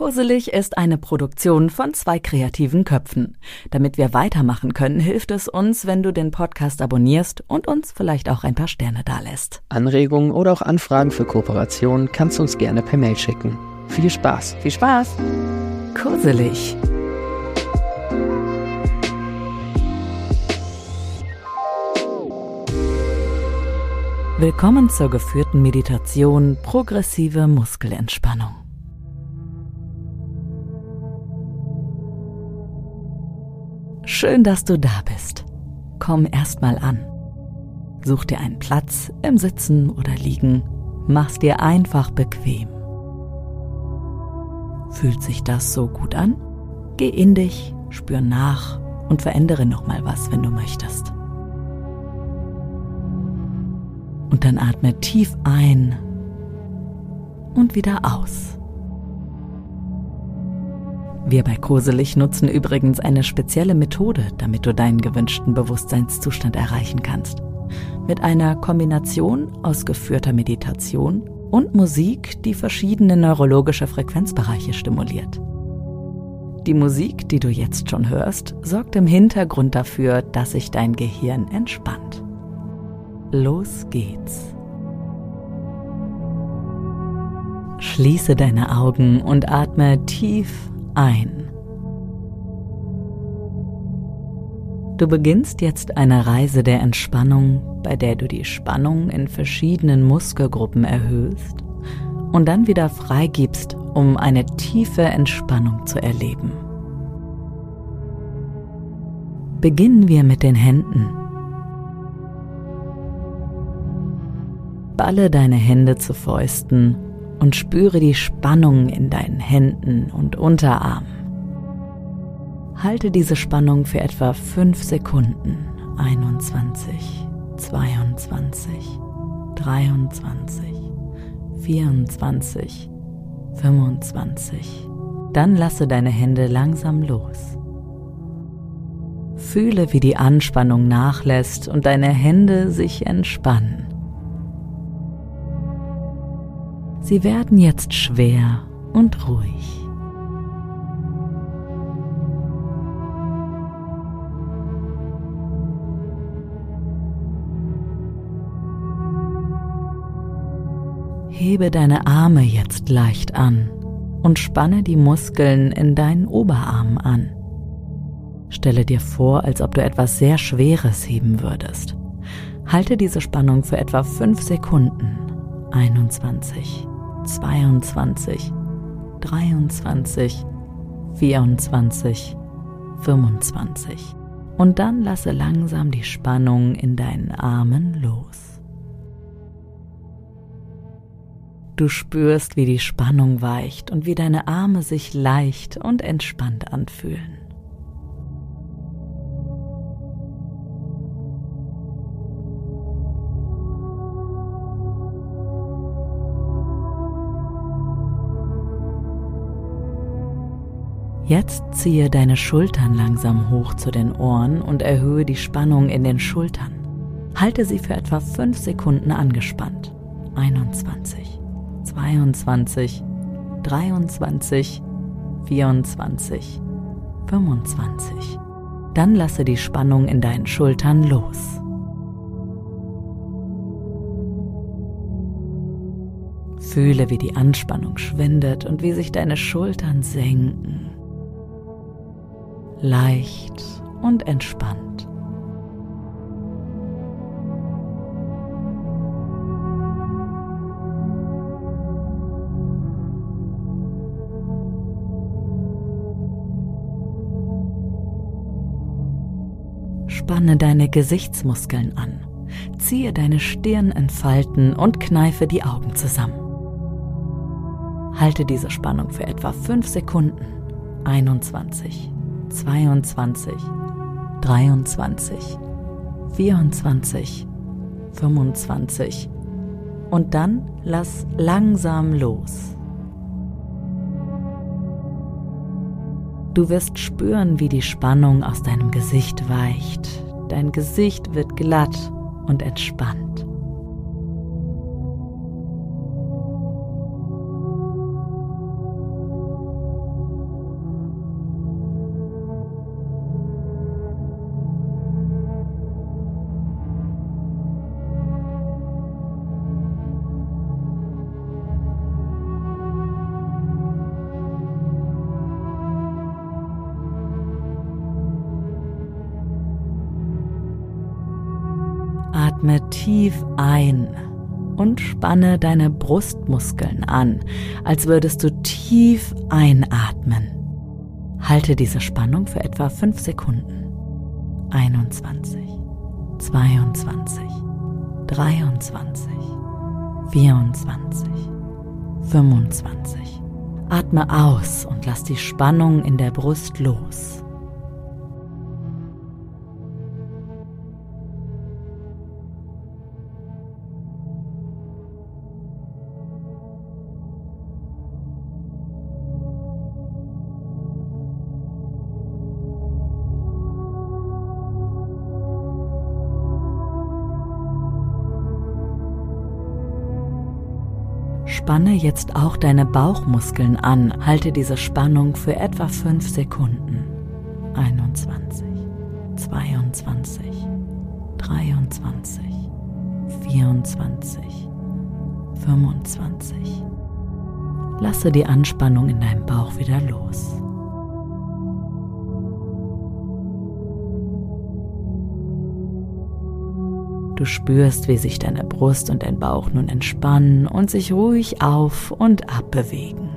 Kurselig ist eine Produktion von zwei kreativen Köpfen. Damit wir weitermachen können, hilft es uns, wenn du den Podcast abonnierst und uns vielleicht auch ein paar Sterne dalässt. Anregungen oder auch Anfragen für Kooperationen kannst du uns gerne per Mail schicken. Viel Spaß! Viel Spaß! Kurselig. Willkommen zur geführten Meditation Progressive Muskelentspannung. Schön, dass du da bist. Komm erstmal an. Such dir einen Platz im Sitzen oder Liegen. Mach's dir einfach bequem. Fühlt sich das so gut an? Geh in dich, spür nach und verändere nochmal was, wenn du möchtest. Und dann atme tief ein und wieder aus. Wir bei Koselig nutzen übrigens eine spezielle Methode, damit du deinen gewünschten Bewusstseinszustand erreichen kannst. Mit einer Kombination aus geführter Meditation und Musik, die verschiedene neurologische Frequenzbereiche stimuliert. Die Musik, die du jetzt schon hörst, sorgt im Hintergrund dafür, dass sich dein Gehirn entspannt. Los geht's. Schließe deine Augen und atme tief ein. Du beginnst jetzt eine Reise der Entspannung, bei der du die Spannung in verschiedenen Muskelgruppen erhöhst und dann wieder freigibst, um eine tiefe Entspannung zu erleben. Beginnen wir mit den Händen. Balle deine Hände zu Fäusten und spüre die Spannung in deinen Händen und Unterarmen. Halte diese Spannung für etwa 5 Sekunden. 21, 22, 23, 24, 25. Dann lasse deine Hände langsam los. Fühle, wie die Anspannung nachlässt und deine Hände sich entspannen. Sie werden jetzt schwer und ruhig. Hebe deine Arme jetzt leicht an und spanne die Muskeln in deinen Oberarmen an. Stelle dir vor, als ob du etwas sehr Schweres heben würdest. Halte diese Spannung für etwa 5 Sekunden. 21, 22, 23, 24, 25. Und dann lasse langsam die Spannung in deinen Armen los. Du spürst, wie die Spannung weicht und wie deine Arme sich leicht und entspannt anfühlen. Jetzt ziehe deine Schultern langsam hoch zu den Ohren und erhöhe die Spannung in den Schultern. Halte sie für etwa 5 Sekunden angespannt. 21, 22, 23, 24, 25. Dann lasse die Spannung in deinen Schultern los. Fühle, wie die Anspannung schwindet und wie sich deine Schultern senken leicht und entspannt. Spanne deine Gesichtsmuskeln an, ziehe deine Stirn in Falten und kneife die Augen zusammen. Halte diese Spannung für etwa 5 Sekunden. 21, 22, 23, 24, 25 und dann lass langsam los. Du wirst spüren, wie die Spannung aus deinem Gesicht weicht. Dein Gesicht wird glatt und entspannt. Atme tief ein und spanne deine Brustmuskeln an, als würdest du tief einatmen. Halte diese Spannung für etwa 5 Sekunden. 21, 22, 23, 24, 25. Atme aus und lass die Spannung in der Brust los. Spanne jetzt auch deine Bauchmuskeln an. Halte diese Spannung für etwa 5 Sekunden. 21, 22, 23, 24, 25. Lasse die Anspannung in deinem Bauch wieder los. Du spürst, wie sich deine Brust und dein Bauch nun entspannen und sich ruhig auf und ab bewegen.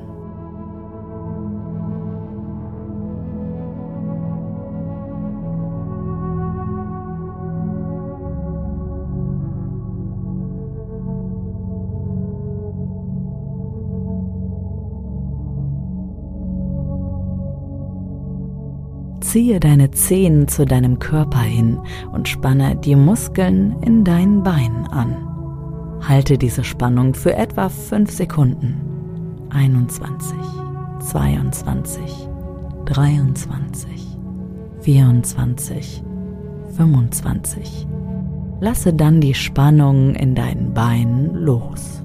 Ziehe deine Zehen zu deinem Körper hin und spanne die Muskeln in deinen Beinen an. Halte diese Spannung für etwa 5 Sekunden. 21, 22, 23, 24, 25. Lasse dann die Spannung in deinen Beinen los.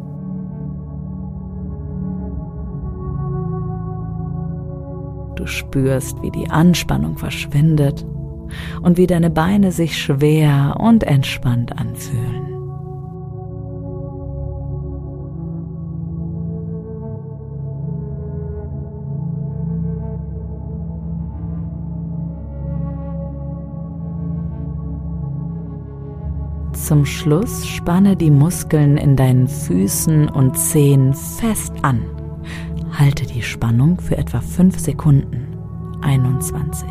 Du spürst, wie die Anspannung verschwindet und wie deine Beine sich schwer und entspannt anfühlen. Zum Schluss spanne die Muskeln in deinen Füßen und Zehen fest an Halte die Spannung für etwa 5 Sekunden. 21,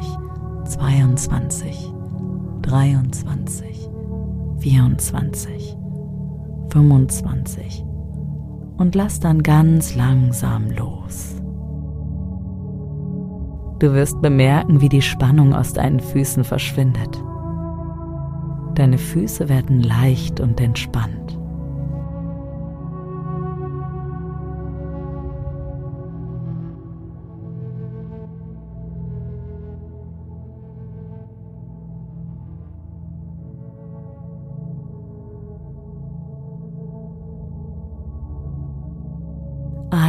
22, 23, 24, 25 und lass dann ganz langsam los. Du wirst bemerken, wie die Spannung aus deinen Füßen verschwindet. Deine Füße werden leicht und entspannt.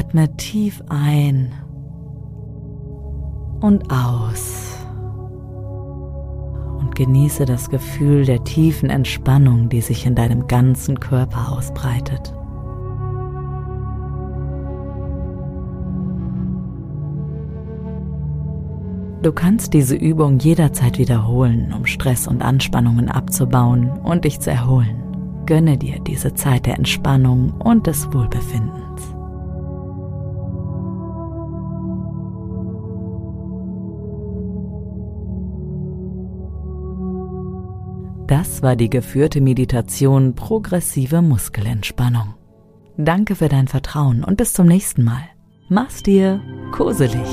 Atme tief ein und aus und genieße das Gefühl der tiefen Entspannung, die sich in deinem ganzen Körper ausbreitet. Du kannst diese Übung jederzeit wiederholen, um Stress und Anspannungen abzubauen und dich zu erholen. Gönne dir diese Zeit der Entspannung und des Wohlbefindens. Das war die geführte Meditation progressive Muskelentspannung. Danke für dein Vertrauen und bis zum nächsten Mal. Mach's dir koselig.